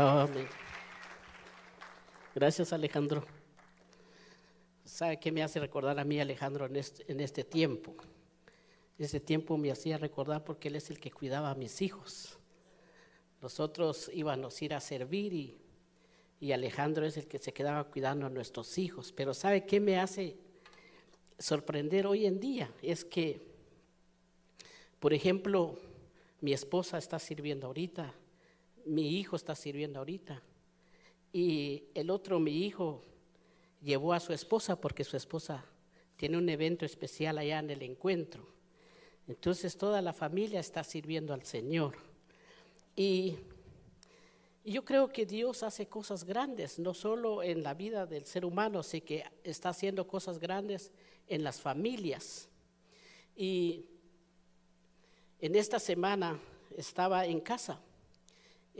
Amén. Gracias, Alejandro. ¿Sabe qué me hace recordar a mí, Alejandro, en este, este tiempo? Ese tiempo me hacía recordar porque él es el que cuidaba a mis hijos. Nosotros íbamos a ir a servir y, y Alejandro es el que se quedaba cuidando a nuestros hijos. Pero ¿sabe qué me hace sorprender hoy en día? Es que, por ejemplo, mi esposa está sirviendo ahorita, mi hijo está sirviendo ahorita y el otro, mi hijo, llevó a su esposa porque su esposa tiene un evento especial allá en el encuentro. Entonces toda la familia está sirviendo al Señor. Y, yo creo que Dios hace cosas grandes, no solo en la vida del ser humano, sino que está haciendo cosas grandes en las familias. Y en esta semana estaba en casa.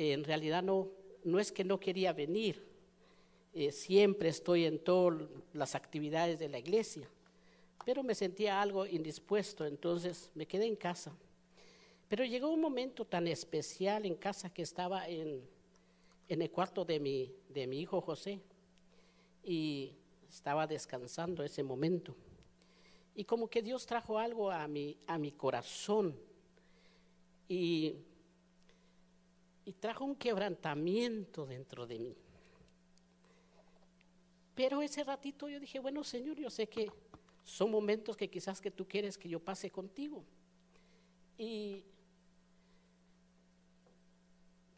En realidad no, no es que no quería venir, eh, siempre estoy en todas las actividades de la iglesia, pero me sentía algo indispuesto, entonces me quedé en casa. Pero llegó un momento tan especial en casa que estaba en, en el cuarto de mi, de mi hijo José y estaba descansando ese momento. Y como que Dios trajo algo a mi, a mi corazón y, y trajo un quebrantamiento dentro de mí. Pero ese ratito yo dije, bueno Señor, yo sé que son momentos que quizás que tú quieres que yo pase contigo. Y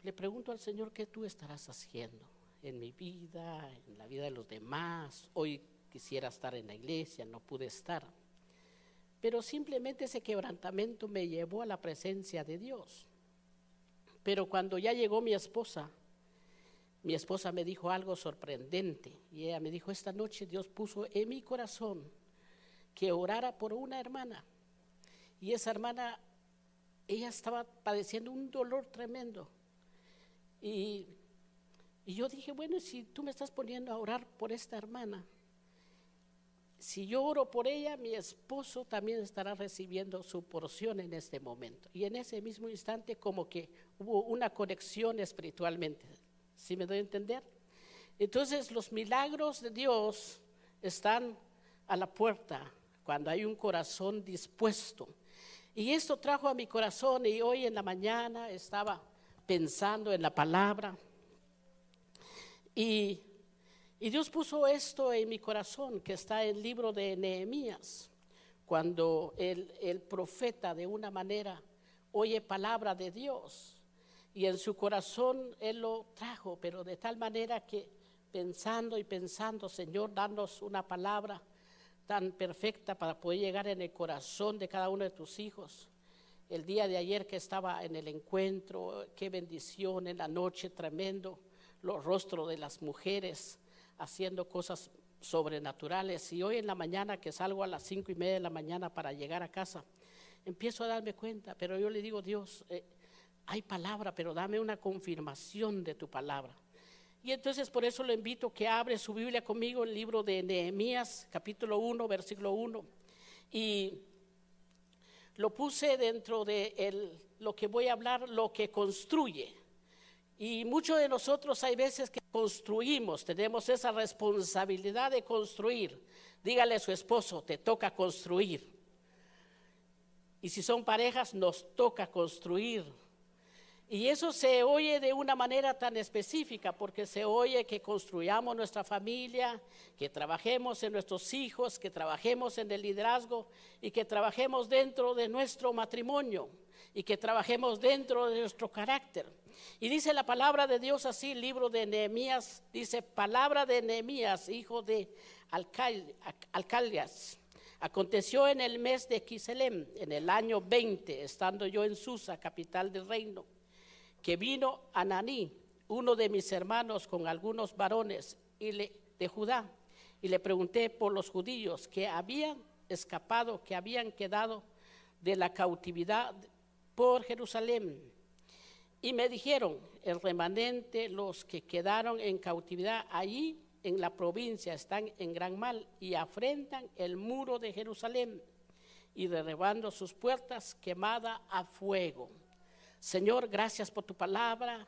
le pregunto al Señor qué tú estarás haciendo en mi vida, en la vida de los demás. Hoy quisiera estar en la iglesia, no pude estar. Pero simplemente ese quebrantamiento me llevó a la presencia de Dios. Pero cuando ya llegó mi esposa, mi esposa me dijo algo sorprendente y ella me dijo, esta noche Dios puso en mi corazón que orara por una hermana. Y esa hermana, ella estaba padeciendo un dolor tremendo. Y, y yo dije, bueno, si tú me estás poniendo a orar por esta hermana, si yo oro por ella, mi esposo también estará recibiendo su porción en este momento. Y en ese mismo instante como que hubo una conexión espiritualmente. ¿Sí me doy a entender? Entonces los milagros de Dios están a la puerta cuando hay un corazón dispuesto. Y esto trajo a mi corazón y hoy en la mañana estaba pensando en la palabra. Y, y Dios puso esto en mi corazón que está en el libro de Nehemías, cuando el, el profeta de una manera oye palabra de Dios y en su corazón Él lo trajo, pero de tal manera que pensando y pensando, Señor, danos una palabra tan perfecta para poder llegar en el corazón de cada uno de tus hijos. El día de ayer que estaba en el encuentro, qué bendición en la noche, tremendo, los rostros de las mujeres haciendo cosas sobrenaturales. Y hoy en la mañana que salgo a las cinco y media de la mañana para llegar a casa, empiezo a darme cuenta, pero yo le digo, Dios, eh, hay palabra, pero dame una confirmación de tu palabra. Y entonces por eso lo invito que abre su Biblia conmigo, el libro de Nehemías, capítulo 1, versículo 1. Y lo puse dentro de lo que voy a hablar, lo que construye. Y muchos de nosotros hay veces que construimos, tenemos esa responsabilidad de construir. Dígale a su esposo, te toca construir. Y si son parejas, nos toca construir y eso se oye de una manera tan específica, porque se oye que construyamos nuestra familia, que trabajemos en nuestros hijos, que trabajemos en el liderazgo y que trabajemos dentro de nuestro matrimonio y que trabajemos dentro de nuestro carácter. Y dice la palabra de Dios así, libro de Nehemías, dice palabra de Nehemías, hijo de Alcaldias. Aconteció en el mes de Quiselem, en el año 20, estando yo en Susa, capital del reino que vino Ananí, uno de mis hermanos, con algunos varones de Judá, y le pregunté por los judíos que habían escapado, que habían quedado de la cautividad por Jerusalén. Y me dijeron, el remanente, los que quedaron en cautividad allí en la provincia, están en gran mal y afrentan el muro de Jerusalén y derribando sus puertas quemada a fuego. Señor, gracias por tu palabra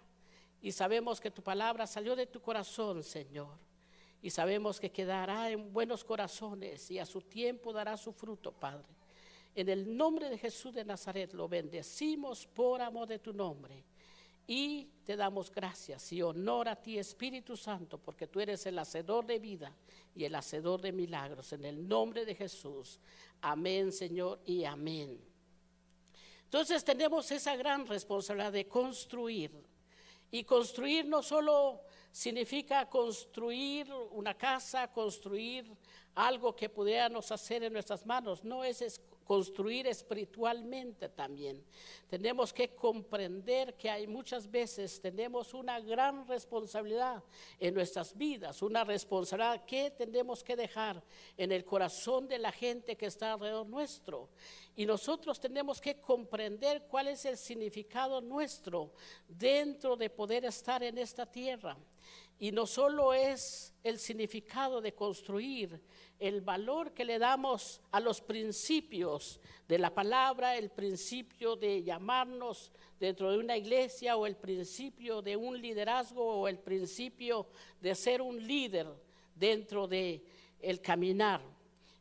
Y sabemos que tu palabra salió de tu corazón, Señor. Y sabemos que quedará en buenos corazones y a su tiempo dará su fruto, Padre. En el nombre de Jesús de Nazaret lo bendecimos por amor de tu nombre. Y te damos gracias y honor a ti, Espíritu Santo, porque tú eres el hacedor de vida y el hacedor de milagros. En el nombre de Jesús. Amén, Señor, y amén. Entonces tenemos esa gran responsabilidad de construir. Y construir no solo significa construir una casa, construir algo que pudiéramos hacer en nuestras manos, no es construir espiritualmente también. Tenemos que comprender que hay muchas veces tenemos una gran responsabilidad en nuestras vidas, una responsabilidad que tenemos que dejar en el corazón de la gente que está alrededor nuestro. Y nosotros tenemos que comprender cuál es el significado nuestro dentro de poder estar en esta tierra. Y no solo es el significado de construir, el valor que le damos a los principios de la palabra, el principio de llamarnos dentro de una iglesia o el principio de un liderazgo o el principio de ser un líder dentro de el caminar.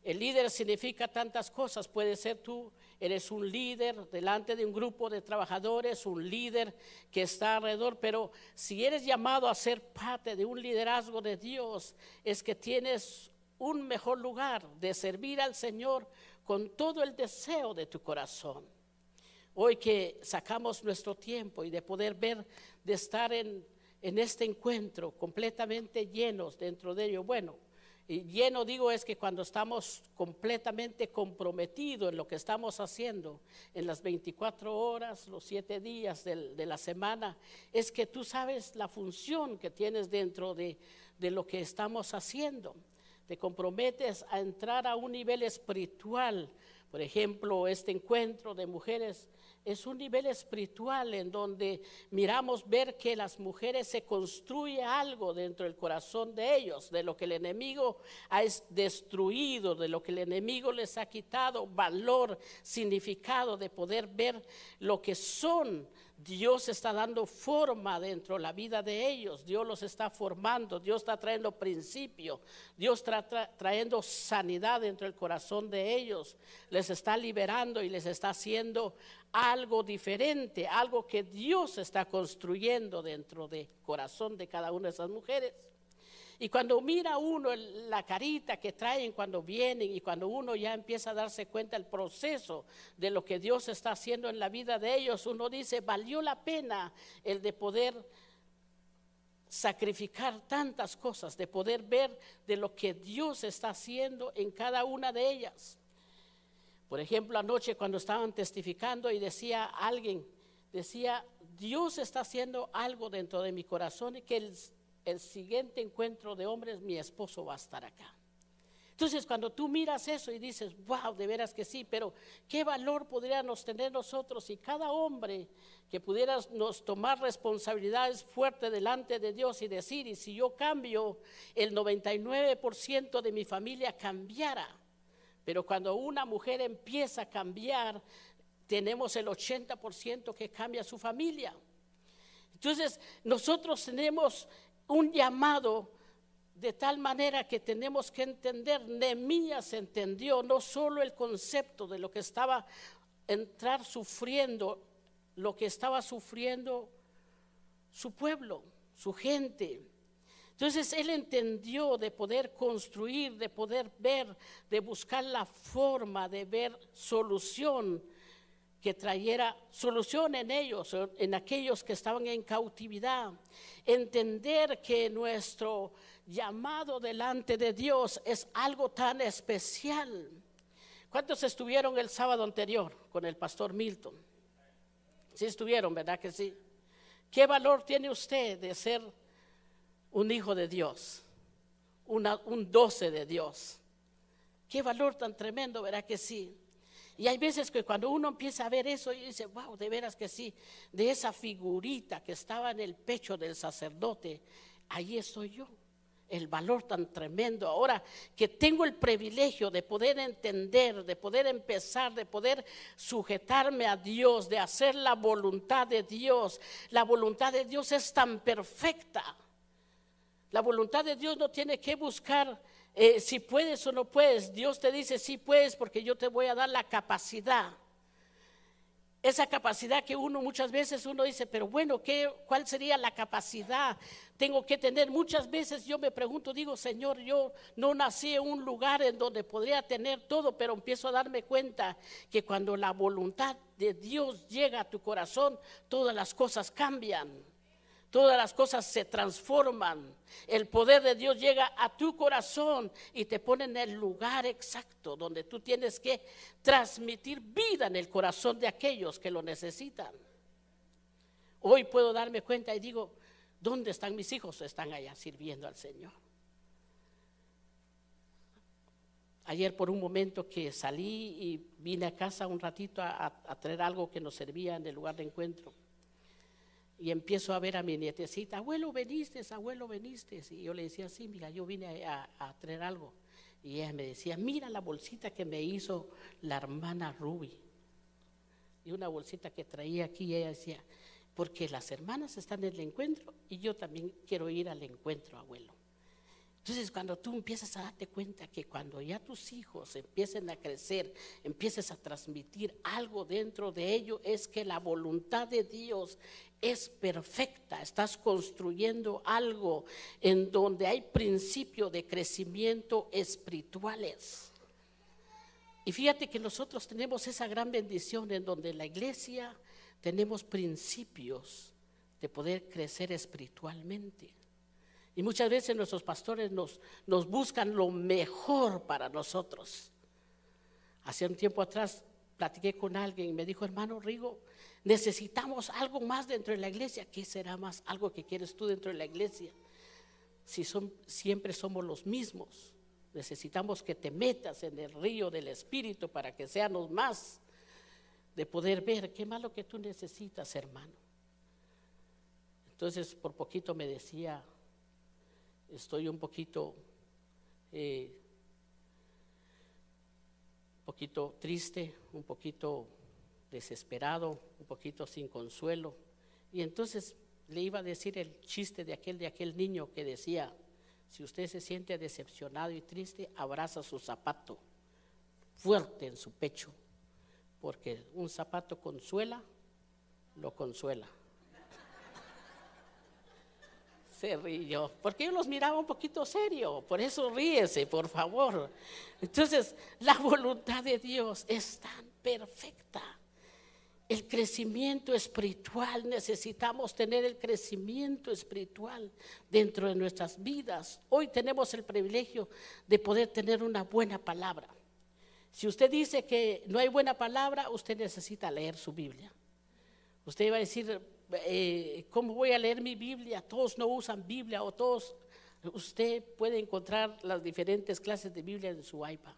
El líder significa tantas cosas, puede ser tú eres un líder delante de un grupo de trabajadores, un líder que está alrededor, pero si eres llamado a ser parte de un liderazgo de Dios, es que tienes un mejor lugar de servir al Señor con todo el deseo de tu corazón. Hoy que sacamos nuestro tiempo y de poder ver, de estar en, este encuentro completamente llenos dentro de ello, bueno, y lleno digo es que cuando estamos completamente comprometidos en lo que estamos haciendo, en las 24 horas, los 7 días de la semana, es que tú sabes la función que tienes dentro de, de lo que estamos haciendo. Te comprometes a entrar a un nivel espiritual. Por ejemplo, este encuentro de mujeres es un nivel espiritual en donde miramos ver que las mujeres se construye algo dentro del corazón de ellos, de lo que el enemigo ha destruido, de lo que el enemigo les ha quitado valor, significado de poder ver lo que son. Dios está dando forma dentro de la vida de ellos, Dios los está formando, Dios está trayendo principio, Dios está trayendo sanidad dentro del corazón de ellos, les está liberando y les está haciendo algo diferente, algo que Dios está construyendo dentro del corazón de cada una de esas mujeres. Y cuando mira uno la carita que traen cuando vienen y cuando uno ya empieza a darse cuenta del proceso de lo que Dios está haciendo en la vida de ellos, uno dice, valió la pena el de poder sacrificar tantas cosas, de poder ver de lo que Dios está haciendo en cada una de ellas. Por ejemplo, anoche cuando estaban testificando y decía alguien, decía, Dios está haciendo algo dentro de mi corazón y que el siguiente encuentro de hombres, mi esposo va a estar acá. Entonces, cuando tú miras eso y dices, wow, de veras que sí, pero ¿qué valor podríamos tener nosotros si cada hombre que pudiéramos tomar responsabilidades fuertes delante de Dios y decir, y si yo cambio, el 99% de mi familia cambiara? Pero cuando una mujer empieza a cambiar, tenemos el 80% que cambia su familia. Entonces, nosotros tenemos un llamado de tal manera que tenemos que entender, Nehemías entendió no solo el concepto de lo que estaba entrar sufriendo, lo que estaba sufriendo su pueblo, su gente. Entonces él entendió de poder construir, de poder ver, de buscar la forma de ver solución que trayera solución en ellos, en aquellos que estaban en cautividad. Entender que nuestro llamado delante de Dios es algo tan especial. ¿Cuántos estuvieron el sábado anterior con el pastor Milton? Sí estuvieron, ¿verdad que sí? ¿Qué valor tiene usted de ser un hijo de Dios? un doce de Dios. Qué valor tan tremendo, ¿verdad que sí? Y hay veces que cuando uno empieza a ver eso y dice, wow, de veras que sí, de esa figurita que estaba en el pecho del sacerdote, ahí estoy yo. el valor tan tremendo. Ahora que tengo el privilegio de poder entender, de poder empezar, de poder sujetarme a Dios, de hacer la voluntad de Dios. La voluntad de Dios es tan perfecta. La voluntad de Dios no tiene que buscar eh, si puedes o no puedes. Dios te dice, sí puedes porque yo te voy a dar la capacidad esa capacidad que uno muchas veces uno dice, pero bueno, ¿qué, ¿cuál sería la capacidad? Tengo que tener, muchas veces yo me pregunto, digo, Señor, yo no nací en un lugar en donde podría tener todo, pero empiezo a darme cuenta que cuando la voluntad de Dios llega a tu corazón, todas las cosas cambian todas las cosas se transforman. El poder de Dios llega a tu corazón y te pone en el lugar exacto donde tú tienes que transmitir vida en el corazón de aquellos que lo necesitan. Hoy puedo darme cuenta y digo, ¿dónde están mis hijos? Están allá sirviendo al Señor. Ayer por un momento que salí y vine a casa un ratito a, traer algo que nos servía en el lugar de encuentro y empiezo a ver a mi nietecita, abuelo, veniste, abuelo, veniste. Y yo le decía, sí, mira, yo vine a, traer algo. Y ella me decía, mira la bolsita que me hizo la hermana Ruby. Y una bolsita que traía aquí, y ella decía, porque las hermanas están en el encuentro y yo también quiero ir al encuentro, abuelo. Entonces, cuando tú empiezas a darte cuenta que cuando ya tus hijos empiecen a crecer, empieces a transmitir algo dentro de ellos, es que la voluntad de Dios es perfecta. Estás construyendo algo en donde hay principio de crecimiento espirituales. Y fíjate que nosotros tenemos esa gran bendición en donde la iglesia tenemos principios de poder crecer espiritualmente. Y muchas veces nuestros pastores nos, nos buscan lo mejor para nosotros. Hace un tiempo atrás platiqué con alguien y me dijo, hermano Rigo, necesitamos algo más dentro de la iglesia. ¿Qué será más algo que quieres tú dentro de la iglesia? Si son, siempre somos los mismos. Necesitamos que te metas en el río del Espíritu para que seamos más de poder ver qué más lo que tú necesitas, hermano. Entonces, por poquito me decía estoy un poquito, eh, un poquito triste, un poquito desesperado, un poquito sin consuelo. Y entonces le iba a decir el chiste de aquel de aquel niño que decía, si usted se siente decepcionado y triste, abraza su zapato fuerte en su pecho, porque un zapato consuela, lo consuela se rió, porque yo los miraba un poquito serio, por eso ríese, por favor. Entonces, la voluntad de Dios es tan perfecta. El crecimiento espiritual, necesitamos tener el crecimiento espiritual dentro de nuestras vidas. Hoy tenemos el privilegio de poder tener una buena palabra. Si usted dice que no hay buena palabra, usted necesita leer su Biblia. Usted iba a decir, eh, ¿cómo voy a leer mi Biblia? Todos no usan Biblia o todos, usted puede encontrar las diferentes clases de Biblia en su iPad.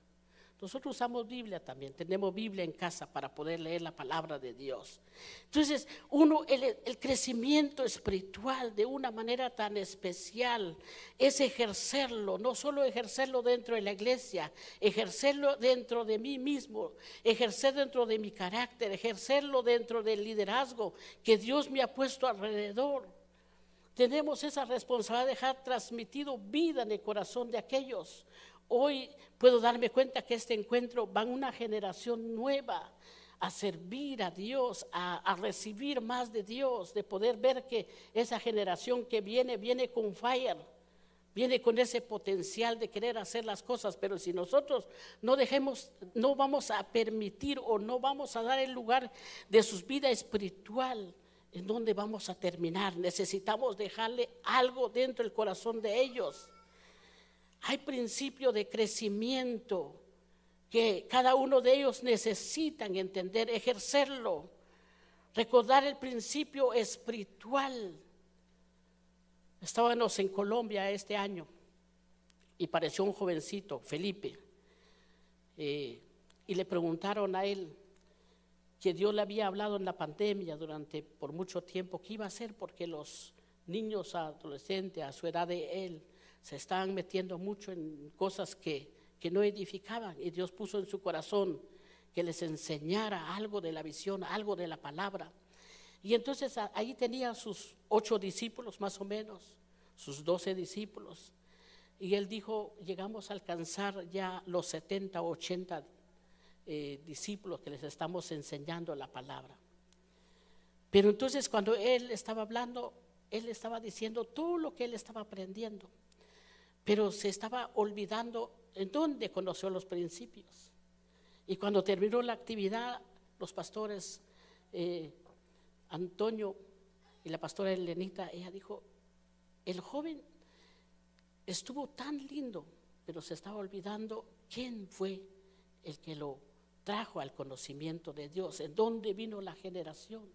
Nosotros usamos Biblia también, tenemos Biblia en casa para poder leer la palabra de Dios. Entonces, uno, el, crecimiento espiritual de una manera tan especial es ejercerlo, no solo ejercerlo dentro de la iglesia, ejercerlo dentro de mí mismo, ejercer dentro de mi carácter, ejercerlo dentro del liderazgo que Dios me ha puesto alrededor. Tenemos esa responsabilidad de dejar transmitido vida en el corazón de aquellos Hoy puedo darme cuenta que este encuentro va una generación nueva a servir a Dios, a, recibir más de Dios, de poder ver que esa generación que viene, viene con fire, viene con ese potencial de querer hacer las cosas, pero si nosotros no dejemos, no vamos a permitir o no vamos a dar el lugar de su vida espiritual, ¿en dónde vamos a terminar? Necesitamos dejarle algo dentro del corazón de ellos. Hay principio de crecimiento que cada uno de ellos necesitan entender, ejercerlo, recordar el principio espiritual. Estábamos en Colombia este año y pareció un jovencito, Felipe, eh, y le preguntaron a él que Dios le había hablado en la pandemia durante por mucho tiempo qué iba a hacer porque los niños adolescentes a su edad de él se estaban metiendo mucho en cosas que, que no edificaban y Dios puso en su corazón que les enseñara algo de la visión, algo de la palabra. Y entonces ahí tenía sus ocho discípulos más o menos, sus doce discípulos. Y él dijo, llegamos a alcanzar ya los 70 o 80 eh, discípulos que les estamos enseñando la palabra. Pero entonces cuando él estaba hablando, él estaba diciendo todo lo que él estaba aprendiendo, pero se estaba olvidando en dónde conoció los principios. Y cuando terminó la actividad, los pastores eh, Antonio y la pastora Elenita, ella dijo, el joven estuvo tan lindo, pero se estaba olvidando quién fue el que lo trajo al conocimiento de Dios, en dónde vino la generación.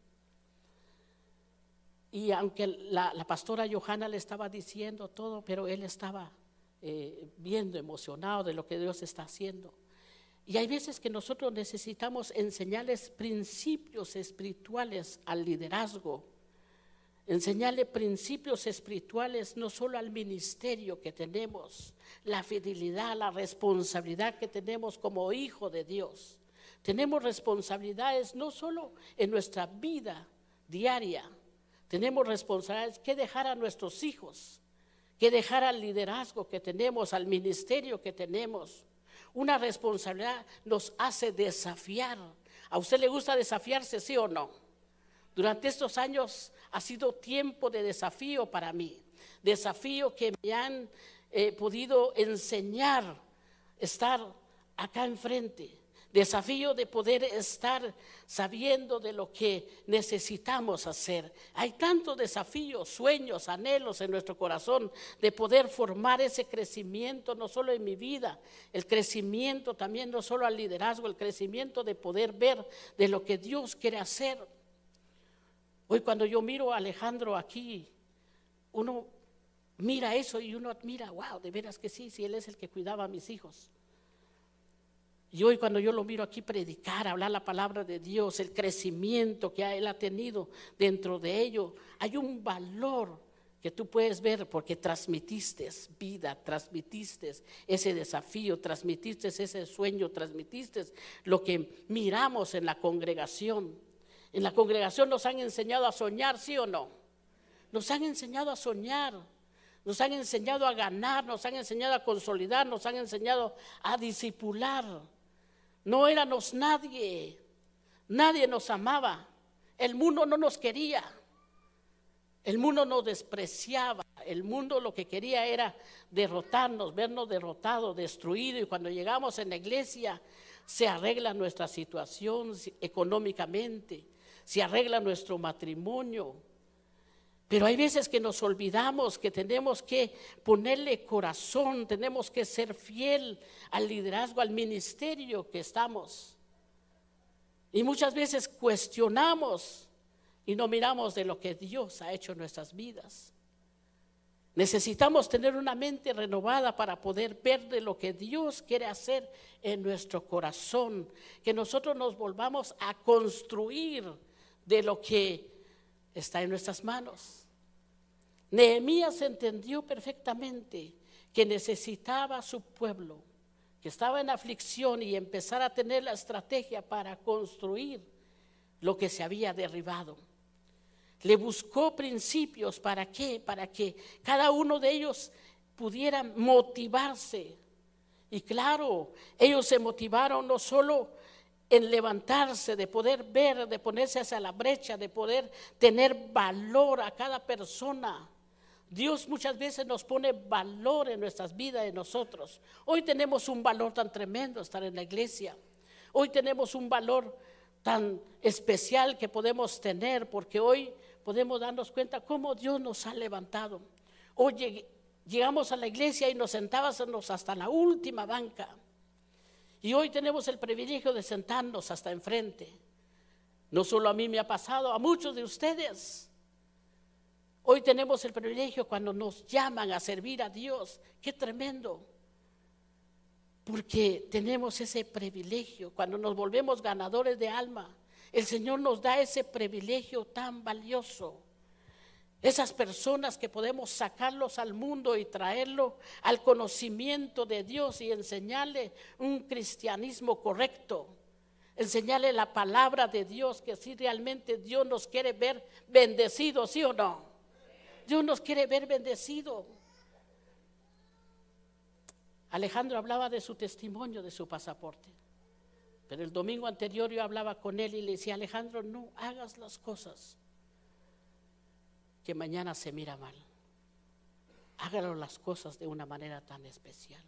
Y aunque la, pastora Johanna le estaba diciendo todo, pero él estaba eh, viendo, emocionado de lo que Dios está haciendo. Y hay veces que nosotros necesitamos enseñarles principios espirituales al liderazgo, enseñarle principios espirituales no solo al ministerio que tenemos, la fidelidad, la responsabilidad que tenemos como hijo de Dios. Tenemos responsabilidades no solo en nuestra vida diaria, tenemos responsabilidades que dejar a nuestros hijos, que dejar al liderazgo que tenemos, al ministerio que tenemos. Una responsabilidad nos hace desafiar. ¿A usted le gusta desafiarse, sí o no? Durante estos años ha sido tiempo de desafío para mí. Desafío que me han eh, podido enseñar estar acá enfrente desafío de poder estar sabiendo de lo que necesitamos hacer. Hay tantos desafíos, sueños, anhelos en nuestro corazón de poder formar ese crecimiento, no solo en mi vida, el crecimiento también, no solo al liderazgo, el crecimiento de poder ver de lo que Dios quiere hacer. Hoy cuando yo miro a Alejandro aquí, uno mira eso y uno admira, wow, de veras que sí, si él es el que cuidaba a mis hijos. Y hoy cuando yo lo miro aquí predicar, hablar la palabra de Dios, el crecimiento que él ha tenido dentro de ello, hay un valor que tú puedes ver porque transmitiste vida, transmitiste ese desafío, transmitiste ese sueño, transmitiste lo que miramos en la congregación. En la congregación nos han enseñado a soñar, ¿sí o no? Nos han enseñado a soñar, nos han enseñado a ganar, nos han enseñado a consolidar, nos han enseñado a disipular. No éramos nadie, nadie nos amaba, el mundo no nos quería, el mundo nos despreciaba, el mundo lo que quería era derrotarnos, vernos derrotados, destruidos y cuando llegamos en la iglesia se arregla nuestra situación económicamente, se arregla nuestro matrimonio, pero hay veces que nos olvidamos que tenemos que ponerle corazón, tenemos que ser fiel al liderazgo, al ministerio que estamos. Y muchas veces cuestionamos y no miramos de lo que Dios ha hecho en nuestras vidas. Necesitamos tener una mente renovada para poder ver de lo que Dios quiere hacer en nuestro corazón, que nosotros nos volvamos a construir de lo que está en nuestras manos. Nehemías entendió perfectamente que necesitaba a su pueblo, que estaba en aflicción y empezar a tener la estrategia para construir lo que se había derribado. Le buscó principios para qué, para que cada uno de ellos pudiera motivarse. Y claro, ellos se motivaron no solo en levantarse, de poder ver, de ponerse hacia la brecha, de poder tener valor a cada persona. Dios muchas veces nos pone valor en nuestras vidas, en nosotros. Hoy tenemos un valor tan tremendo estar en la iglesia. Hoy tenemos un valor tan especial que podemos tener porque hoy podemos darnos cuenta cómo Dios nos ha levantado. Hoy llegamos a la iglesia y nos sentábamos hasta la última banca. Y hoy tenemos el privilegio de sentarnos hasta enfrente. No solo a mí me ha pasado, a muchos de ustedes. Hoy tenemos el privilegio cuando nos llaman a servir a Dios. Qué tremendo. Porque tenemos ese privilegio. Cuando nos volvemos ganadores de alma, el Señor nos da ese privilegio tan valioso. Esas personas que podemos sacarlos al mundo y traerlo al conocimiento de Dios y enseñarle un cristianismo correcto. Enseñarle la palabra de Dios, que si realmente Dios nos quiere ver bendecidos, ¿sí o no? Dios nos quiere ver bendecidos. Alejandro hablaba de su testimonio, de su pasaporte. Pero el domingo anterior yo hablaba con él y le decía, Alejandro, no hagas las cosas que mañana se mira mal. Hágalo las cosas de una manera tan especial.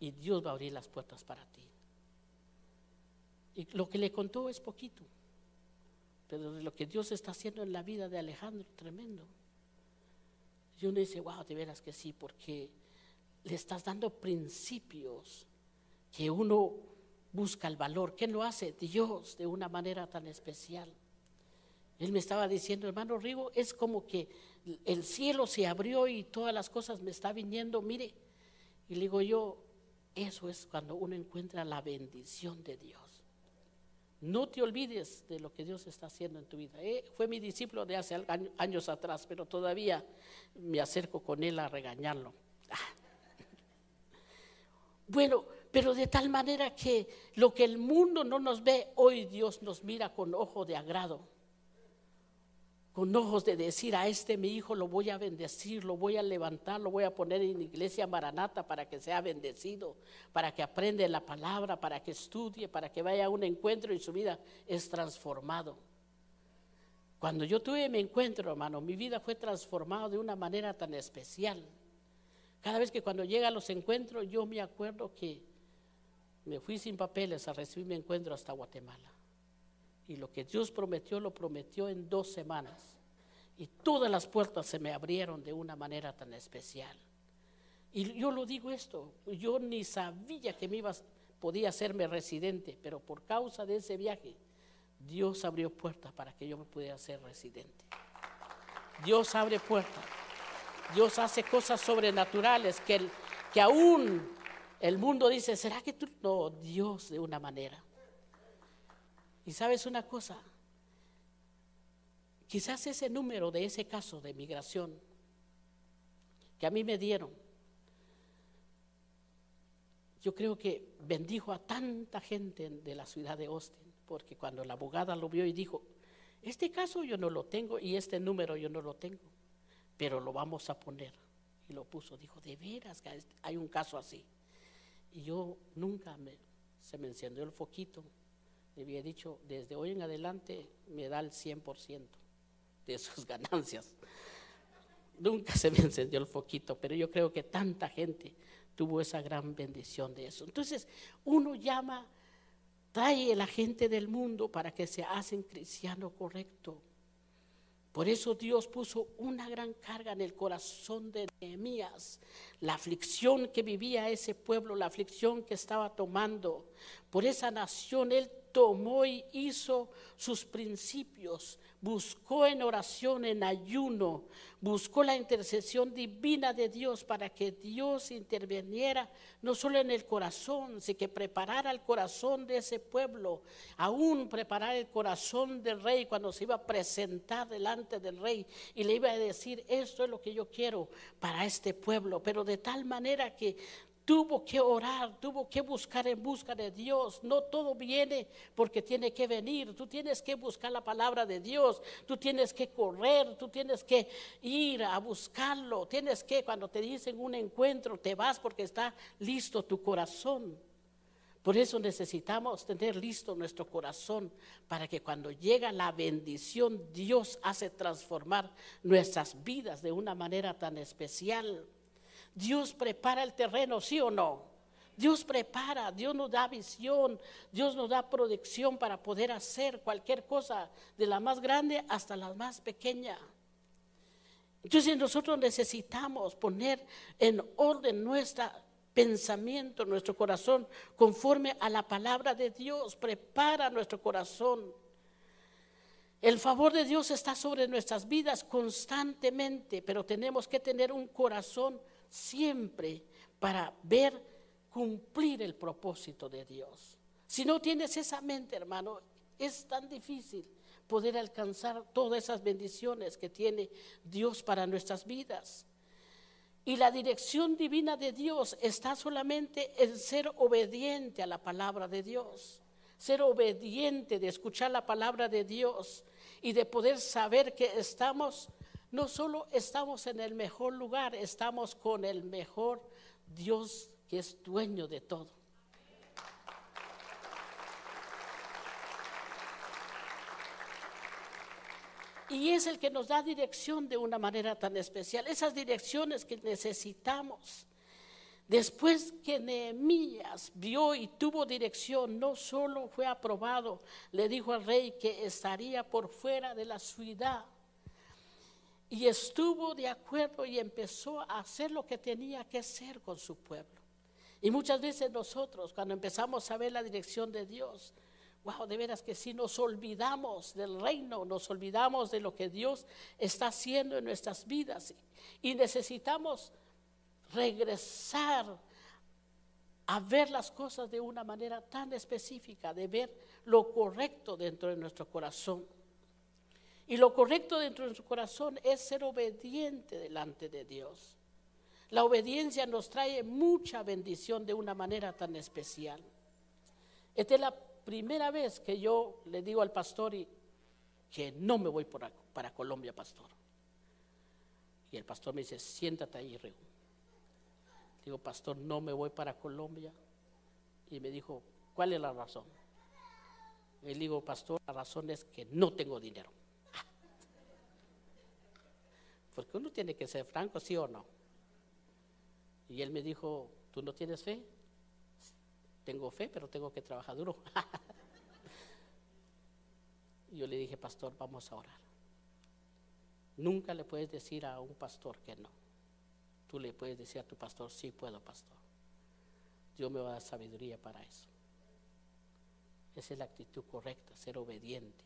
Y Dios va a abrir las puertas para ti. Y lo que le contó es poquito. Pero de lo que Dios está haciendo en la vida de Alejandro, tremendo. Y uno dice, wow, de veras que sí, porque le estás dando principios que uno busca el valor. ¿Quién lo hace? Dios de una manera tan especial. Él me estaba diciendo, hermano Rigo, es como que el cielo se abrió y todas las cosas me están viniendo, mire. Y le digo yo, eso es cuando uno encuentra la bendición de Dios. No te olvides de lo que Dios está haciendo en tu vida. Eh, fue mi discípulo de hace años atrás, pero todavía me acerco con él a regañarlo. Bueno, pero de tal manera que lo que el mundo no nos ve, hoy Dios nos mira con ojo de agrado, con ojos de decir, a este mi hijo lo voy a bendecir, lo voy a levantar, lo voy a poner en iglesia maranata para que sea bendecido, para que aprenda la palabra, para que estudie, para que vaya a un encuentro y su vida es transformado. Cuando yo tuve mi encuentro, hermano, mi vida fue transformada de una manera tan especial. Cada vez que cuando llega a los encuentros, yo me acuerdo que me fui sin papeles a recibir mi encuentro hasta Guatemala. Y lo que Dios prometió, lo prometió en dos semanas. Y todas las puertas se me abrieron de una manera tan especial. Y yo lo digo esto, yo ni sabía que me iba, podía hacerme residente, pero por causa de ese viaje, Dios abrió puertas para que yo me pudiera ser residente. Dios abre puertas. Dios hace cosas sobrenaturales que, que aún el mundo dice, ¿será que tú? No, Dios de una manera. Y sabes una cosa, quizás ese número de ese caso de migración que a mí me dieron, yo creo que bendijo a tanta gente de la ciudad de Austin, porque cuando la abogada lo vio y dijo, este caso yo no lo tengo y este número yo no lo tengo pero lo vamos a poner. Y lo puso, dijo, de veras hay un caso así. Y yo nunca me, se me encendió el foquito. Le había dicho, desde hoy en adelante me da el 100% de sus ganancias. Nunca se me encendió el foquito, pero yo creo que tanta gente tuvo esa gran bendición de eso. Entonces, uno llama, trae a la gente del mundo para que se hacen cristiano correcto. Por eso Dios puso una gran carga en el corazón de Nehemías, la aflicción que vivía ese pueblo, la aflicción que estaba tomando. Por esa nación Él tomó y hizo sus principios, buscó en oración, en ayuno, buscó la intercesión divina de Dios para que Dios interviniera no solo en el corazón, sino que preparara el corazón de ese pueblo, aún preparar el corazón del rey cuando se iba a presentar delante del rey y le iba a decir, esto es lo que yo quiero para este pueblo, pero de tal manera que tuvo que orar, tuvo que buscar en busca de Dios. No todo viene porque tiene que venir. Tú tienes que buscar la palabra de Dios. Tú tienes que correr, tú tienes que ir a buscarlo. Tienes que, cuando te dicen un encuentro, te vas porque está listo tu corazón. Por eso necesitamos tener listo nuestro corazón para que cuando llega la bendición, Dios hace transformar nuestras vidas de una manera tan especial. Dios prepara el terreno, ¿sí o no? Dios prepara, Dios nos da visión, Dios nos da protección para poder hacer cualquier cosa, de la más grande hasta la más pequeña. Entonces nosotros necesitamos poner en orden nuestro pensamiento, nuestro corazón, conforme a la palabra de Dios. Prepara nuestro corazón. El favor de Dios está sobre nuestras vidas constantemente, pero tenemos que tener un corazón siempre para ver cumplir el propósito de Dios. Si no tienes esa mente, hermano, es tan difícil poder alcanzar todas esas bendiciones que tiene Dios para nuestras vidas. Y la dirección divina de Dios está solamente en ser obediente a la palabra de Dios, ser obediente de escuchar la palabra de Dios y de poder saber que estamos, no solo estamos en el mejor lugar, estamos con el mejor Dios que es dueño de todo. Y es el que nos da dirección de una manera tan especial. Esas direcciones que necesitamos. Después que Nehemías vio y tuvo dirección, no solo fue aprobado, le dijo al rey que estaría por fuera de la ciudad. Y estuvo de acuerdo y empezó a hacer lo que tenía que hacer con su pueblo. Y muchas veces nosotros, cuando empezamos a ver la dirección de Dios, wow, de veras que si nos olvidamos del reino, nos olvidamos de lo que Dios está haciendo en nuestras vidas y necesitamos regresar a ver las cosas de una manera tan específica, de ver lo correcto dentro de nuestro corazón. Y lo correcto dentro de nuestro corazón es ser obediente delante de Dios. La obediencia nos trae mucha bendición de una manera tan especial. Esta es la primera vez que yo le digo al pastor que no me voy para Colombia, pastor. Y el pastor me dice, siéntate ahí, Reu. Digo, pastor, no me voy para Colombia. Y me dijo, ¿cuál es la razón? Y le digo, pastor, la razón es que no tengo dinero. Porque uno tiene que ser franco, sí o no. Y él me dijo, ¿tú no tienes fe? tengo fe, pero tengo que trabajar duro. yo le dije, pastor, vamos a orar. Nunca le puedes decir a un pastor que no. Tú le puedes decir a tu pastor, sí puedo, pastor. Dios me va a dar sabiduría para eso. Esa es la actitud correcta, ser obediente.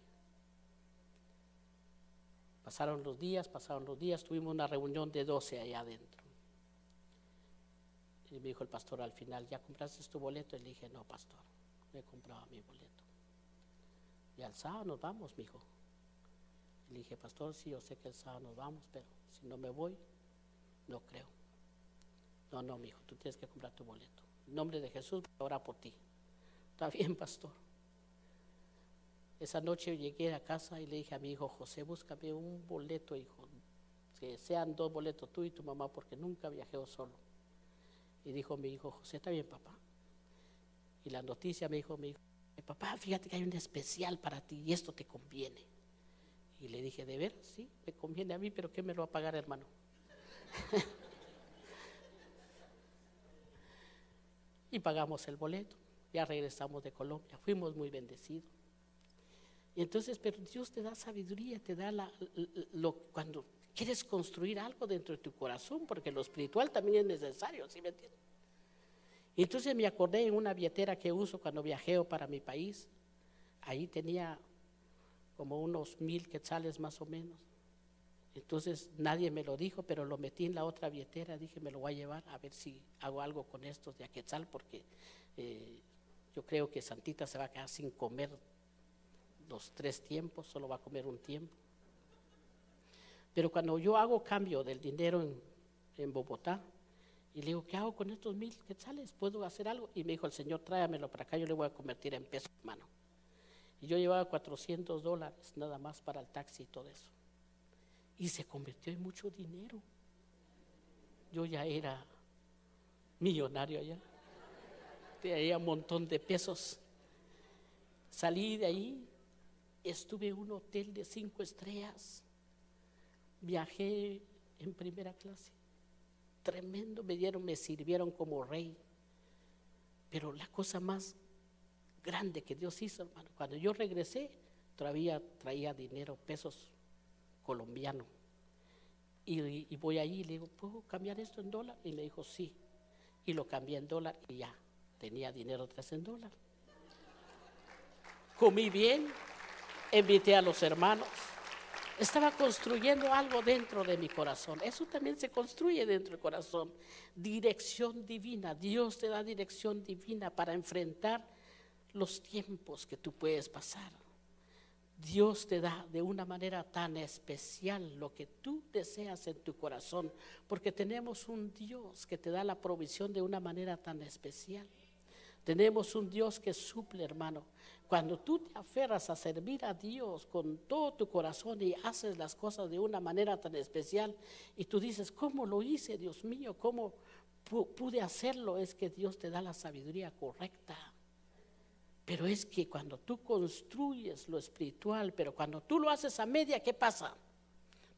Pasaron los días, pasaron los días, tuvimos una reunión de 12 allá adentro. Y me dijo el pastor al final, ¿ya compraste tu boleto? Y le dije, no, pastor, no he comprado mi boleto. Y al sábado nos vamos, mi hijo. le dije, pastor, sí, yo sé que el sábado nos vamos, pero si no me voy, no creo. No, no, mi hijo, tú tienes que comprar tu boleto. En nombre de Jesús, ahora por ti. Está bien, pastor. Esa noche llegué a casa y le dije a mi hijo, José, búscame un boleto, hijo. Que sean dos boletos tú y tu mamá, porque nunca viajé solo. Y dijo mi hijo, José, ¿está bien, papá? Y la noticia me dijo mi hijo, papá, fíjate que hay un especial para ti y esto te conviene. Y le dije, ¿de veras? Sí, me conviene a mí, pero ¿qué me lo va a pagar, hermano? y pagamos el boleto. Ya regresamos de Colombia, fuimos muy bendecidos. Entonces, pero Dios te da sabiduría, te da la, cuando quieres construir algo dentro de tu corazón, porque lo espiritual también es necesario, ¿sí me entiendes? Entonces me acordé en una billetera que uso cuando viajeo para mi país. Ahí tenía como unos mil quetzales más o menos. Entonces nadie me lo dijo, pero lo metí en la otra billetera. Dije, me lo voy a llevar a ver si hago algo con estos de Aquetzal, porque eh, yo creo que Santita se va a quedar sin comer los tres tiempos, solo va a comer un tiempo. Pero cuando yo hago cambio del dinero en, Bogotá, y le digo, ¿qué hago con estos mil quetzales? ¿Puedo hacer algo? Y me dijo el Señor, tráemelo para acá, yo le voy a convertir en peso, hermano. Y yo llevaba 400 dólares nada más para el taxi y todo eso. Y se convirtió en mucho dinero. Yo ya era millonario allá. Tenía un montón de pesos. Salí de ahí, estuve en un hotel de cinco estrellas viajé en primera clase. Tremendo, me dieron, me sirvieron como rey. Pero la cosa más grande que Dios hizo, hermano, cuando yo regresé, todavía traía dinero, pesos colombianos. Y, voy allí y le digo, ¿puedo cambiar esto en dólar? Y me dijo, sí. Y lo cambié en dólar y ya, tenía dinero tres en dólar. Comí bien, invité a los hermanos estaba construyendo algo dentro de mi corazón. Eso también se construye dentro del corazón. Dirección divina. Dios te da dirección divina para enfrentar los tiempos que tú puedes pasar. Dios te da de una manera tan especial lo que tú deseas en tu corazón, porque tenemos un Dios que te da la provisión de una manera tan especial. Tenemos un Dios que suple, hermano. Cuando tú te aferras a servir a Dios con todo tu corazón y haces las cosas de una manera tan especial y tú dices, ¿cómo lo hice, Dios mío? ¿Cómo pude hacerlo? Es que Dios te da la sabiduría correcta. Pero es que cuando tú construyes lo espiritual, pero cuando tú lo haces a media, ¿qué pasa?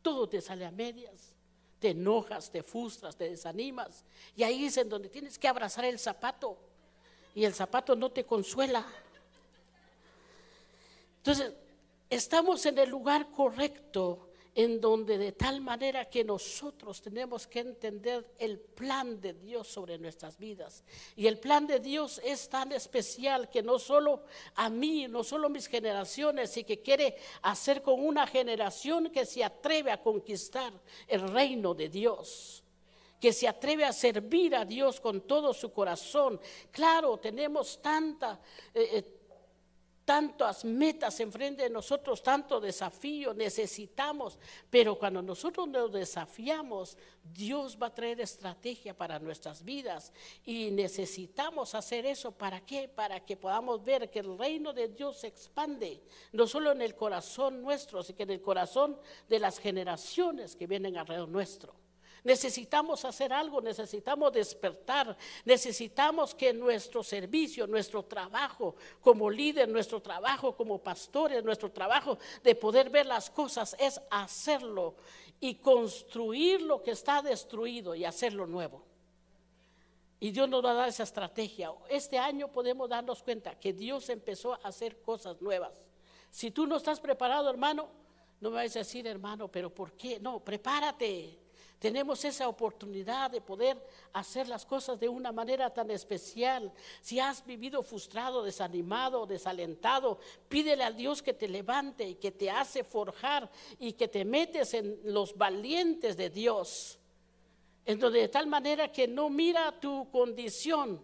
Todo te sale a medias. Te enojas, te frustras, te desanimas. Y ahí es en donde tienes que abrazar el zapato. Y el zapato no te consuela. Entonces, estamos en el lugar correcto en donde de tal manera que nosotros tenemos que entender el plan de Dios sobre nuestras vidas. Y el plan de Dios es tan especial que no solo a mí, no solo mis generaciones, y que quiere hacer con una generación que se atreve a conquistar el reino de Dios que se atreve a servir a Dios con todo su corazón. Claro, tenemos tanta, eh, eh, tantas metas enfrente de nosotros, tanto desafío, necesitamos, pero cuando nosotros nos desafiamos, Dios va a traer estrategia para nuestras vidas y necesitamos hacer eso. ¿Para qué? Para que podamos ver que el reino de Dios se expande, no solo en el corazón nuestro, sino que en el corazón de las generaciones que vienen alrededor nuestro. Necesitamos hacer algo, necesitamos despertar, necesitamos que nuestro servicio, nuestro trabajo como líder, nuestro trabajo como pastores, nuestro trabajo de poder ver las cosas es hacerlo y construir lo que está destruido y hacerlo nuevo. Y Dios nos va a dar esa estrategia. Este año podemos darnos cuenta que Dios empezó a hacer cosas nuevas. Si tú no estás preparado, hermano, no me vais a decir, hermano, pero ¿por qué? No, prepárate. Tenemos esa oportunidad de poder hacer las cosas de una manera tan especial. Si has vivido frustrado, desanimado, desalentado, pídele al Dios que te levante y que te hace forjar y que te metes en los valientes de Dios. En donde de tal manera que no mira tu condición,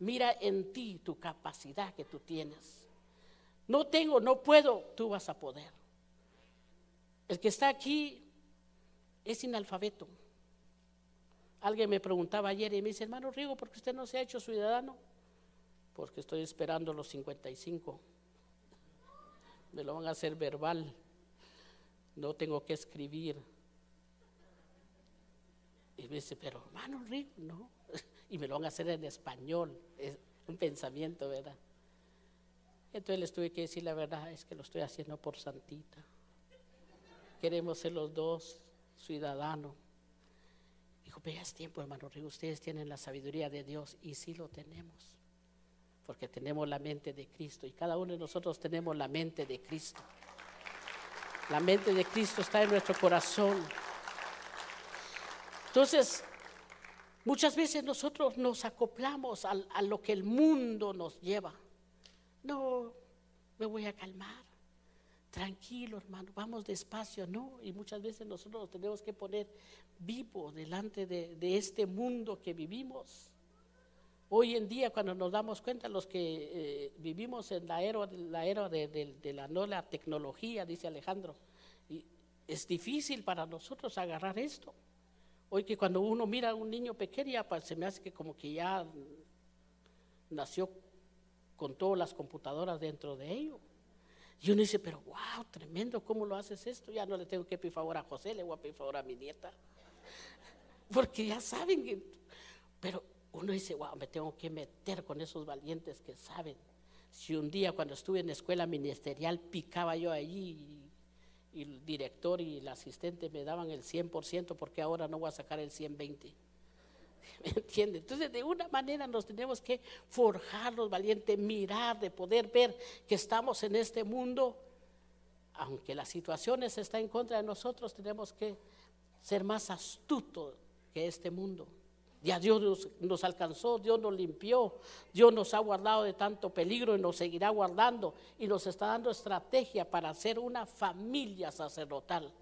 mira en ti tu capacidad que tú tienes. No tengo, no puedo, tú vas a poder. El que está aquí es inalfabeto. Alguien me preguntaba ayer y me dice, hermano Rigo, ¿por qué usted no se ha hecho ciudadano? Porque estoy esperando los 55. Me lo van a hacer verbal. No tengo que escribir. Y me dice, pero hermano Rigo, no. Y me lo van a hacer en español. Es un pensamiento, ¿verdad? Entonces les tuve que decir la verdad, es que lo estoy haciendo por Santita. Queremos ser los dos ciudadano. Dijo, vea, es tiempo, hermano Rigo, ustedes tienen la sabiduría de Dios y sí lo tenemos, porque tenemos la mente de Cristo y cada uno de nosotros tenemos la mente de Cristo. La mente de Cristo está en nuestro corazón. Entonces, muchas veces nosotros nos acoplamos a lo que el mundo nos lleva. No, me voy a calmar tranquilo hermano, vamos despacio, no, y muchas veces nosotros nos tenemos que poner vivo delante de, este mundo que vivimos. Hoy en día, cuando nos damos cuenta, los que eh, vivimos en la era, la era de, la nueva tecnología, dice Alejandro, es difícil para nosotros agarrar esto. Hoy que cuando uno mira a un niño pequeño, pues, se me hace que como que ya nació con todas las computadoras dentro de ellos. Y uno dice, pero wow, tremendo, ¿cómo lo haces esto? Ya no le tengo que pedir favor a José, le voy a pedir favor a mi nieta. Porque ya saben que... Pero uno dice, wow, me tengo que meter con esos valientes que saben. Si un día cuando estuve en la escuela ministerial picaba yo allí y, el director y el asistente me daban el 100%, porque ahora no voy a sacar el 120%. ¿Me entiende? Entonces, de una manera nos tenemos que forjar los valientes, mirar, de poder ver que estamos en este mundo, aunque las situaciones están en contra de nosotros, tenemos que ser más astutos que este mundo. Ya Dios nos, nos, alcanzó, Dios nos limpió, Dios nos ha guardado de tanto peligro y nos seguirá guardando y nos está dando estrategia para ser una familia sacerdotal.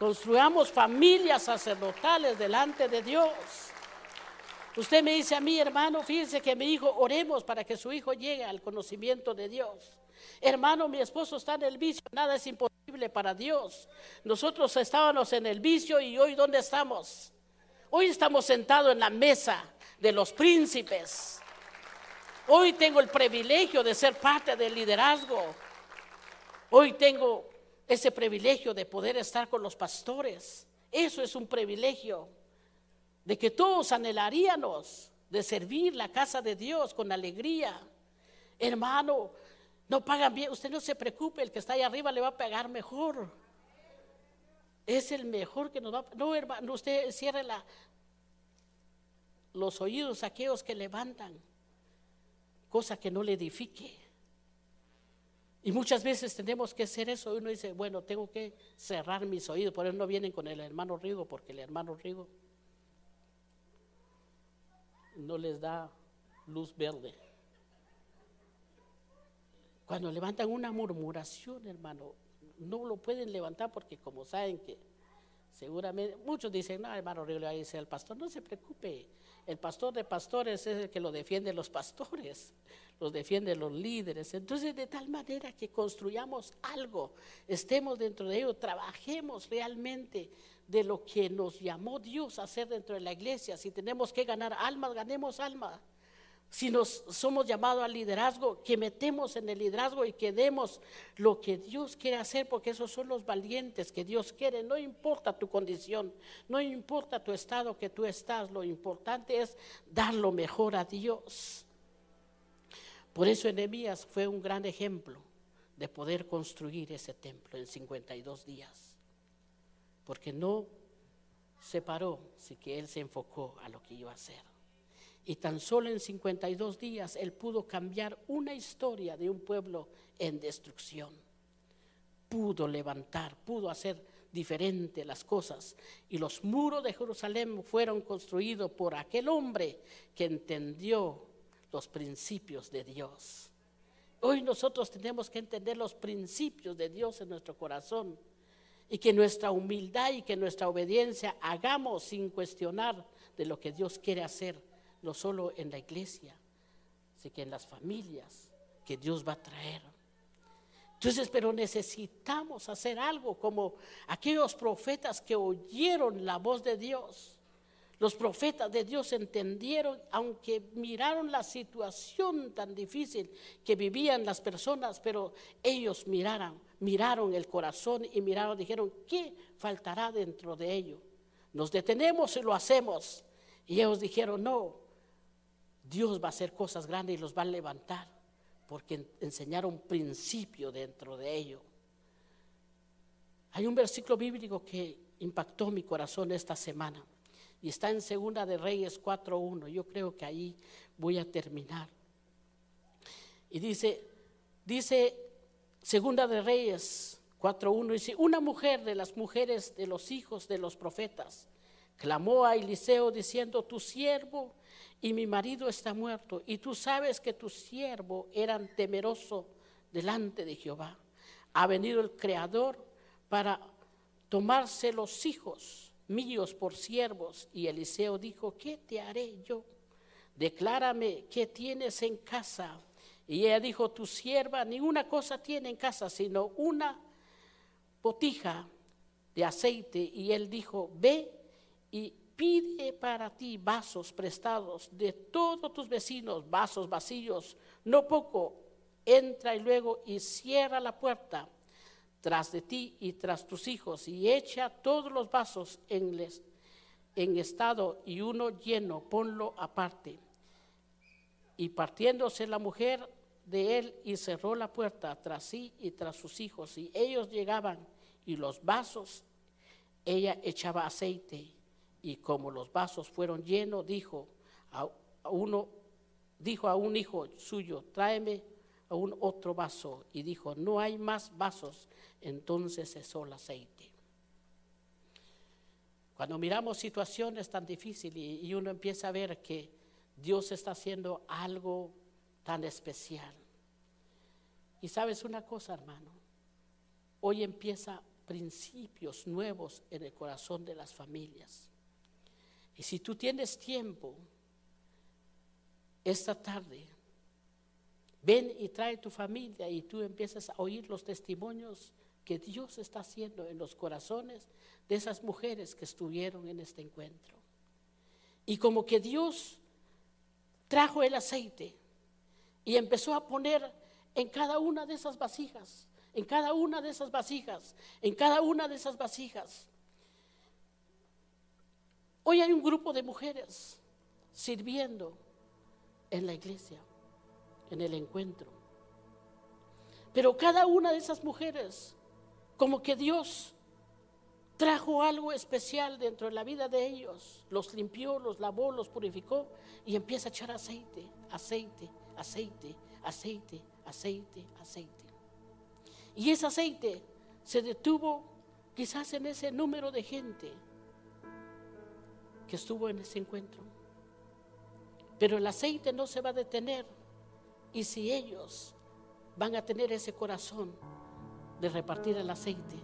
Construyamos familias sacerdotales delante de Dios. Usted me dice a mí, hermano, fíjense que mi hijo, oremos para que su hijo llegue al conocimiento de Dios. Hermano, mi esposo está en el vicio, nada es imposible para Dios. Nosotros estábamos en el vicio y hoy ¿dónde estamos? Hoy estamos sentados en la mesa de los príncipes. Hoy tengo el privilegio de ser parte del liderazgo. Hoy tengo ese privilegio de poder estar con los pastores. Eso es un privilegio de que todos anhelaríamos de servir la casa de Dios con alegría. Hermano, no pagan bien, usted no se preocupe, el que está ahí arriba le va a pagar mejor. Es el mejor que nos va a... No, hermano, usted cierre la, los oídos a aquellos que levantan cosa que no le edifique. Y muchas veces tenemos que hacer eso. Uno dice, bueno, tengo que cerrar mis oídos. Por eso no vienen con el hermano Rigo, porque el hermano Rigo no les da luz verde. Cuando levantan una murmuración, hermano, no lo pueden levantar porque como saben que seguramente, muchos dicen, no, hermano Rigo le dice al pastor, no se preocupe, el pastor de pastores es el que lo defiende los pastores, los defiende los líderes. Entonces, de tal manera que construyamos algo, estemos dentro de ello, trabajemos realmente de lo que nos llamó Dios a hacer dentro de la iglesia. Si tenemos que ganar almas, ganemos almas. Si nos somos llamados al liderazgo, que metemos en el liderazgo y que demos lo que Dios quiere hacer, porque esos son los valientes que Dios quiere. No importa tu condición, no importa tu estado que tú estás, lo importante es dar lo mejor a Dios. Por eso Enemías fue un gran ejemplo de poder construir ese templo en 52 días, porque no se paró, sino que él se enfocó a lo que iba a hacer. Y tan solo en 52 días él pudo cambiar una historia de un pueblo en destrucción. Pudo levantar, pudo hacer diferente las cosas. Y los muros de Jerusalén fueron construidos por aquel hombre que entendió los principios de Dios. Hoy nosotros tenemos que entender los principios de Dios en nuestro corazón y que nuestra humildad y que nuestra obediencia hagamos sin cuestionar de lo que Dios quiere hacer no solo en la iglesia, sino que en las familias que Dios va a traer. Entonces, pero necesitamos hacer algo como aquellos profetas que oyeron la voz de Dios. Los profetas de Dios entendieron, aunque miraron la situación tan difícil que vivían las personas, pero ellos miraron, miraron el corazón y miraron, dijeron, ¿qué faltará dentro de ello? Nos detenemos y lo hacemos. Y ellos dijeron, no, Dios va a hacer cosas grandes y los va a levantar, porque enseñaron un principio dentro de ello. Hay un versículo bíblico que impactó mi corazón esta semana y está en Segunda de Reyes 4.1. Yo creo que ahí voy a terminar. Y dice, dice Segunda de Reyes 4.1, dice, una mujer de las mujeres de los hijos de los profetas clamó a Eliseo diciendo, tu siervo y mi marido está muerto, y tú sabes que tu siervo era temeroso delante de Jehová. Ha venido el Creador para tomarse los hijos míos por siervos. Y Eliseo dijo, ¿qué te haré yo? Declárame qué tienes en casa. Y ella dijo, tu sierva ninguna cosa tiene en casa, sino una botija de aceite. Y él dijo, ve y pide para ti vasos prestados de todos tus vecinos, vasos vacíos, no poco, entra y luego y cierra la puerta tras de ti y tras tus hijos y echa todos los vasos en, en estado y uno lleno, ponlo aparte. Y partiéndose la mujer de él y cerró la puerta tras sí y tras sus hijos y ellos llegaban y los vasos, ella echaba aceite y como los vasos fueron llenos, dijo a, uno, dijo a un hijo suyo, tráeme a un otro vaso. Y dijo, no hay más vasos. Entonces cesó el aceite. Cuando miramos situaciones tan difíciles y uno empieza a ver que Dios está haciendo algo tan especial. Y sabes una cosa, hermano, hoy empieza principios nuevos en el corazón de las familias. Y si tú tienes tiempo esta tarde, Ven y trae tu familia y tú empiezas a oír los testimonios que Dios está haciendo en los corazones de esas mujeres que estuvieron en este encuentro. Y como que Dios trajo el aceite y empezó a poner en cada una de esas vasijas, en cada una de esas vasijas, en cada una de esas vasijas. Hoy hay un grupo de mujeres sirviendo en la iglesia, en el encuentro. Pero cada una de esas mujeres, como que Dios trajo algo especial dentro de la vida de ellos, los limpió, los lavó, los purificó y empieza a echar aceite, aceite, aceite, aceite, aceite, aceite. Y ese aceite se detuvo quizás en ese número de gente que estuvo en ese encuentro. Pero el aceite no se va a detener. Y si ellos van a tener ese corazón de repartir el aceite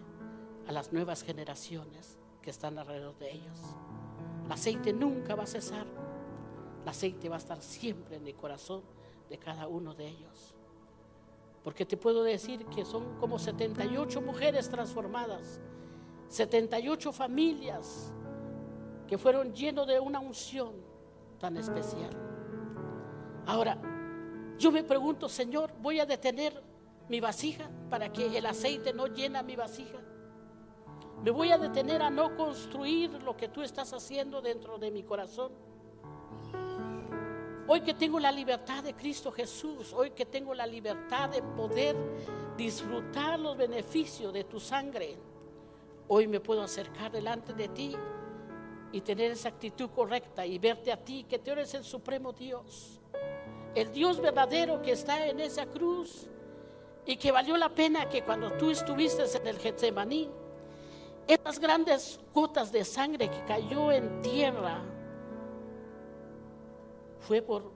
a las nuevas generaciones que están alrededor de ellos, el aceite nunca va a cesar. El aceite va a estar siempre en el corazón de cada uno de ellos. Porque te puedo decir que son como 78 mujeres transformadas, 78 familias que fueron llenos de una unción tan especial. Ahora, yo me pregunto, Señor, ¿voy a detener mi vasija para que el aceite no llena mi vasija? ¿Me voy a detener a no construir lo que tú estás haciendo dentro de mi corazón? Hoy que tengo la libertad de Cristo Jesús, hoy que tengo la libertad de poder disfrutar los beneficios de tu sangre, hoy me puedo acercar delante de ti y tener esa actitud correcta y verte a ti, que tú eres el supremo Dios, el Dios verdadero que está en esa cruz y que valió la pena que cuando tú estuviste en el Getsemaní, esas grandes gotas de sangre que cayó en tierra fue por,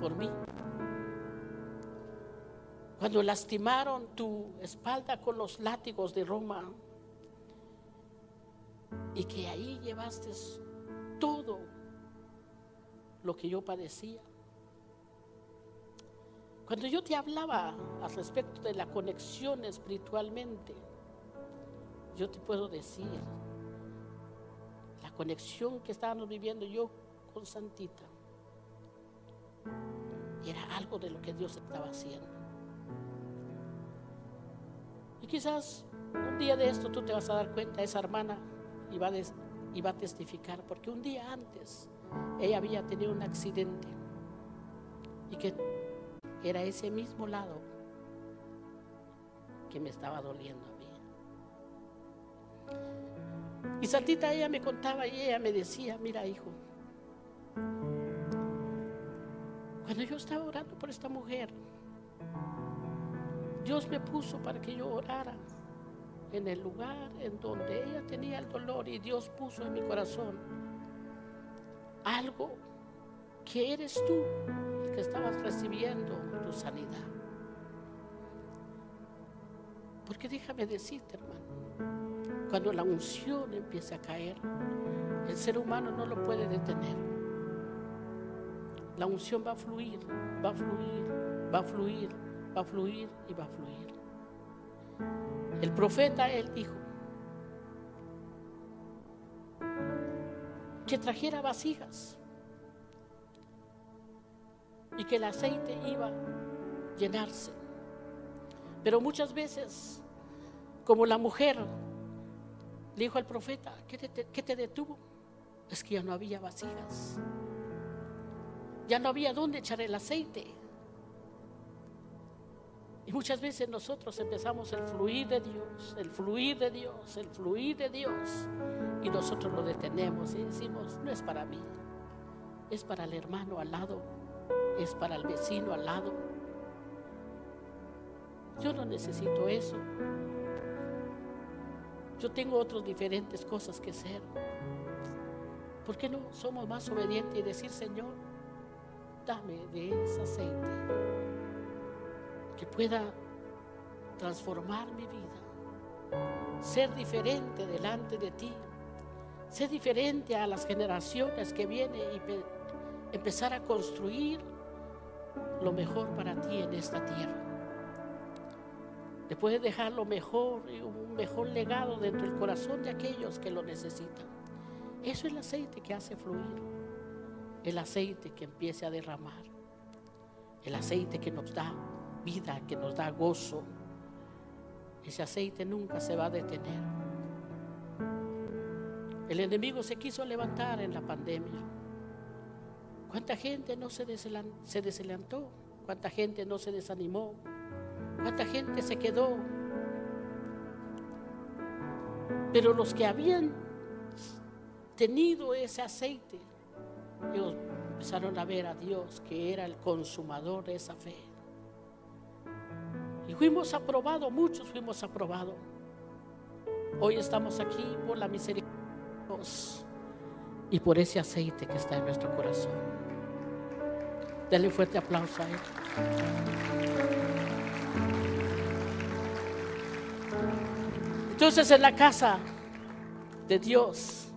por mí. Cuando lastimaron tu espalda con los látigos de Roma, y que ahí llevaste todo lo que yo padecía. Cuando yo te hablaba al respecto de la conexión espiritualmente, yo te puedo decir, la conexión que estábamos viviendo yo con Santita era algo de lo que Dios estaba haciendo. Y quizás un día de esto tú te vas a dar cuenta, esa hermana va, a testificar, porque un día antes ella había tenido un accidente y que era ese mismo lado que me estaba doliendo a mí. Y Santita ella me contaba y ella me decía, mira hijo, cuando yo estaba orando por esta mujer, Dios me puso para que yo orara en el lugar en donde ella tenía el dolor y Dios puso en mi corazón algo que eres tú el que estabas recibiendo tu sanidad. Porque déjame decirte, hermano, cuando la unción empieza a caer, el ser humano no lo puede detener. La unción va a fluir, va a fluir, va a fluir, va a fluir y va a fluir. El profeta, él dijo, que trajera vasijas y que el aceite iba a llenarse. Pero muchas veces, como la mujer le dijo al profeta, ¿qué te, detuvo? Es que ya no había vasijas. Ya no había dónde echar el aceite. Y muchas veces nosotros empezamos el fluir de Dios, el fluir de Dios, el fluir de Dios. Y nosotros lo detenemos y decimos, no es para mí, es para el hermano al lado, es para el vecino al lado. Yo no necesito eso. Yo tengo otras diferentes cosas que hacer. ¿Por qué no somos más obedientes y decir, Señor, dame de ese aceite? Que pueda transformar mi vida, ser diferente delante de ti, ser diferente a las generaciones que vienen y empezar a construir lo mejor para ti en esta tierra. Le puedes dejar lo mejor y un mejor legado dentro del corazón de aquellos que lo necesitan. Eso es el aceite que hace fluir. El aceite que empiece a derramar. El aceite que nos da vida, que nos da gozo. Ese aceite nunca se va a detener. El enemigo se quiso levantar en la pandemia. ¿Cuánta gente no se, desalentó? ¿Cuánta gente no se desanimó? ¿Cuánta gente se quedó? Pero los que habían tenido ese aceite, ellos empezaron a ver a Dios que era el consumador de esa fe. Y fuimos aprobados, muchos fuimos aprobados. Hoy estamos aquí por la misericordia de Dios y por ese aceite que está en nuestro corazón. Dale un fuerte aplauso a Él. Entonces en la casa de Dios,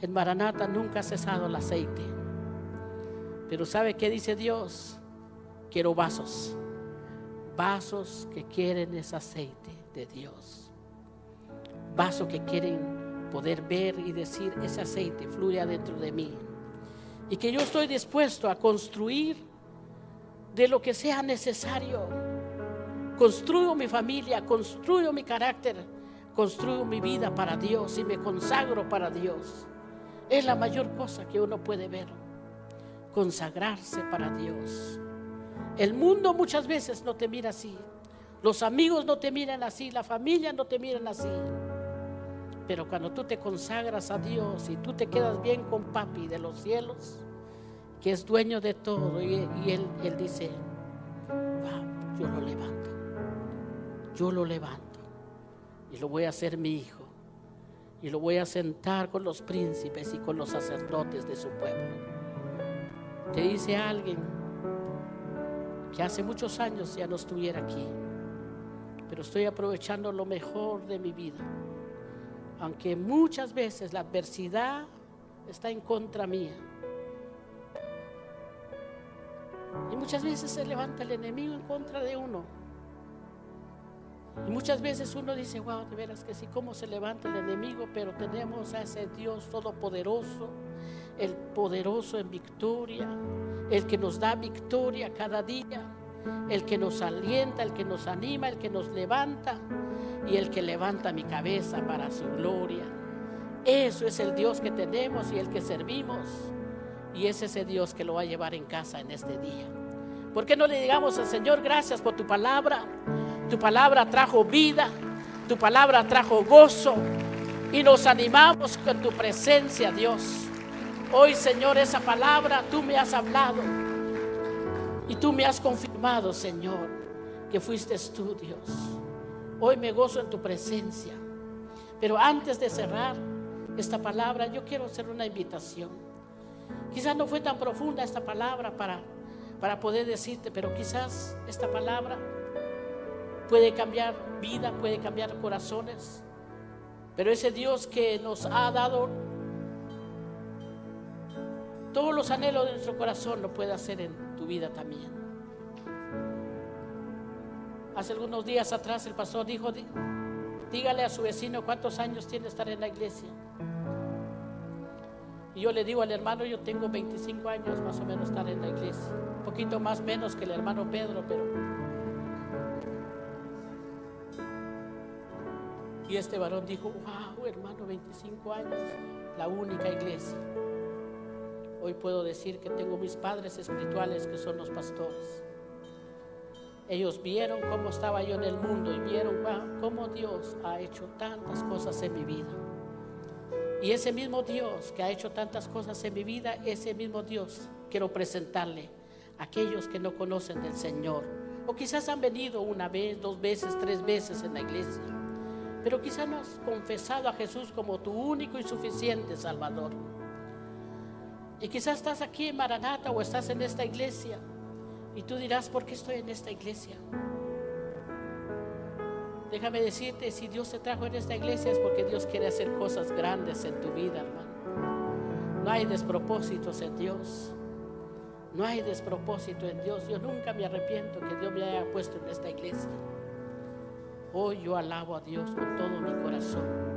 en Maranata nunca ha cesado el aceite. Pero ¿sabe qué dice Dios? Quiero vasos, vasos que quieren ese aceite de Dios. Vasos que quieren poder ver y decir, ese aceite fluye adentro de mí. Y que yo estoy dispuesto a construir de lo que sea necesario construyo mi familia, construyo mi carácter, construyo mi vida para Dios y me consagro para Dios. Es la mayor cosa que uno puede ver, consagrarse para Dios. El mundo muchas veces no te mira así, los amigos no te miran así, la familia no te miran así. Pero cuando tú te consagras a Dios y tú te quedas bien con papi de los cielos, que es dueño de todo, y, él, él dice, va, yo lo levanto. Yo lo levanto. Y lo voy a hacer mi hijo. Y lo voy a sentar con los príncipes y con los sacerdotes de su pueblo. Te dice alguien que hace muchos años ya no estuviera aquí, pero estoy aprovechando lo mejor de mi vida, aunque muchas veces la adversidad está en contra mía. Y muchas veces se levanta el enemigo en contra de uno. Y muchas veces uno dice, wow, de veras que sí, cómo se levanta el enemigo, pero tenemos a ese Dios todopoderoso, el poderoso en victoria, el que nos da victoria cada día, el que nos alienta, el que nos anima, el que nos levanta y el que levanta mi cabeza para su gloria. Eso es el Dios que tenemos y el que servimos. Y es ese Dios que lo va a llevar en casa en este día. ¿Por qué no le digamos al Señor gracias por tu palabra? Tu palabra trajo vida, tu palabra trajo gozo y nos animamos con tu presencia, Dios. Hoy, Señor, esa palabra tú me has hablado y tú me has confirmado, Señor, que fuiste tú, Dios. Hoy me gozo en tu presencia. Pero antes de cerrar esta palabra, yo quiero hacer una invitación. Quizás no fue tan profunda esta palabra para, para poder decirte, pero quizás esta palabra puede cambiar vida, puede cambiar corazones. Pero ese Dios que nos ha dado todos los anhelos de nuestro corazón lo puede hacer en tu vida también. Hace algunos días atrás el pastor dijo, dígale a su vecino cuántos años tiene estar en la iglesia. Y yo le digo al hermano, yo tengo 25 años más o menos estar en la iglesia. Un poquito más menos que el hermano Pedro, pero Y este varón dijo, wow, hermano, 25 años, la única iglesia. Hoy puedo decir que tengo mis padres espirituales que son los pastores. Ellos vieron cómo estaba yo en el mundo y vieron cómo Dios ha hecho tantas cosas en mi vida. Y ese mismo Dios que ha hecho tantas cosas en mi vida, ese mismo Dios quiero presentarle a aquellos que no conocen del Señor. O quizás han venido una vez, dos veces, tres veces en la iglesia pero quizá no has confesado a Jesús como tu único y suficiente Salvador. Y quizás estás aquí en Maranata o estás en esta iglesia y tú dirás, ¿por qué estoy en esta iglesia? Déjame decirte, si Dios te trajo en esta iglesia es porque Dios quiere hacer cosas grandes en tu vida, hermano. No hay despropósitos en Dios. No hay despropósito en Dios. Yo nunca me arrepiento que Dios me haya puesto en esta iglesia. Hoy yo alabo a Dios con todo mi corazón.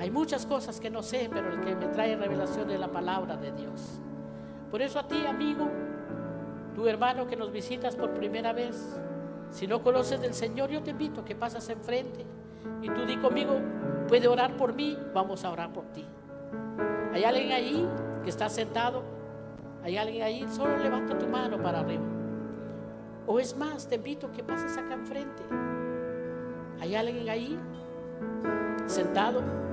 Hay muchas cosas que no sé, pero el que me trae revelación es la palabra de Dios. Por eso a ti, amigo, tu hermano que nos visitas por primera vez, si no conoces del Señor, yo te invito a que pasas enfrente y tú di conmigo, puede orar por mí, vamos a orar por ti. ¿Hay alguien ahí que está sentado? ¿Hay alguien ahí? Solo levanta tu mano para arriba. O es más, te invito que pases acá enfrente. ¿Hay alguien ahí sentado?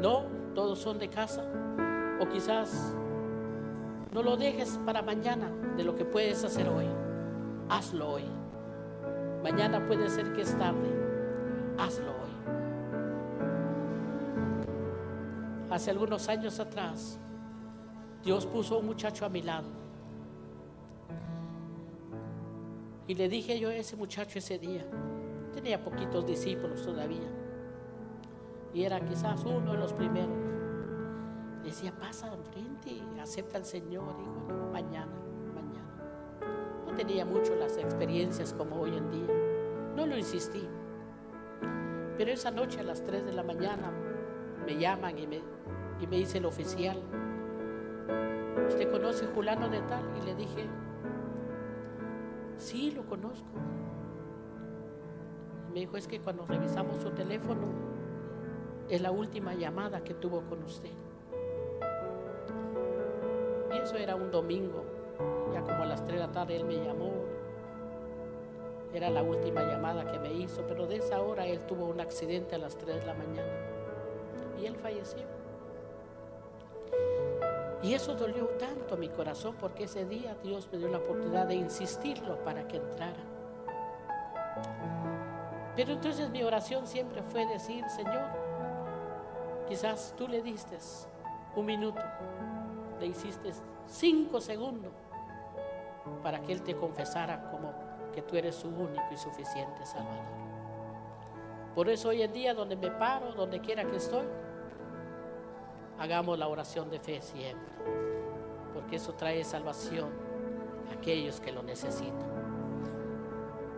No, todos son de casa. O quizás no lo dejes para mañana de lo que puedes hacer hoy. Hazlo hoy. Mañana puede ser que es tarde. Hazlo hoy. Hace algunos años atrás, Dios puso un muchacho a mi lado. Y le dije yo a ese muchacho ese día, tenía poquitos discípulos todavía, y era quizás uno de los primeros. Decía, pasa enfrente, acepta al Señor. Dijo, no, mañana, mañana. No tenía mucho las experiencias como hoy en día. No lo insistí. Pero esa noche a las 3 de la mañana me llaman y me, y me dice el oficial, ¿usted conoce Julano de tal? Y le dije, sí, lo conozco. me dijo, es que cuando revisamos su teléfono, es la última llamada que tuvo con usted. Y eso era un domingo, ya como a las 3 de la tarde él me llamó. Era la última llamada que me hizo, pero de esa hora él tuvo un accidente a las 3 de la mañana y él falleció. Y eso dolió tanto mi corazón porque ese día Dios me dio la oportunidad de insistirlo para que entrara. Pero entonces mi oración siempre fue decir, Señor, quizás tú le diste un minuto, le hiciste cinco segundos para que Él te confesara como que tú eres su único y suficiente Salvador. Por eso hoy en día donde me paro, donde quiera que estoy, hagamos la oración de fe siempre, porque eso trae salvación a aquellos que lo necesitan.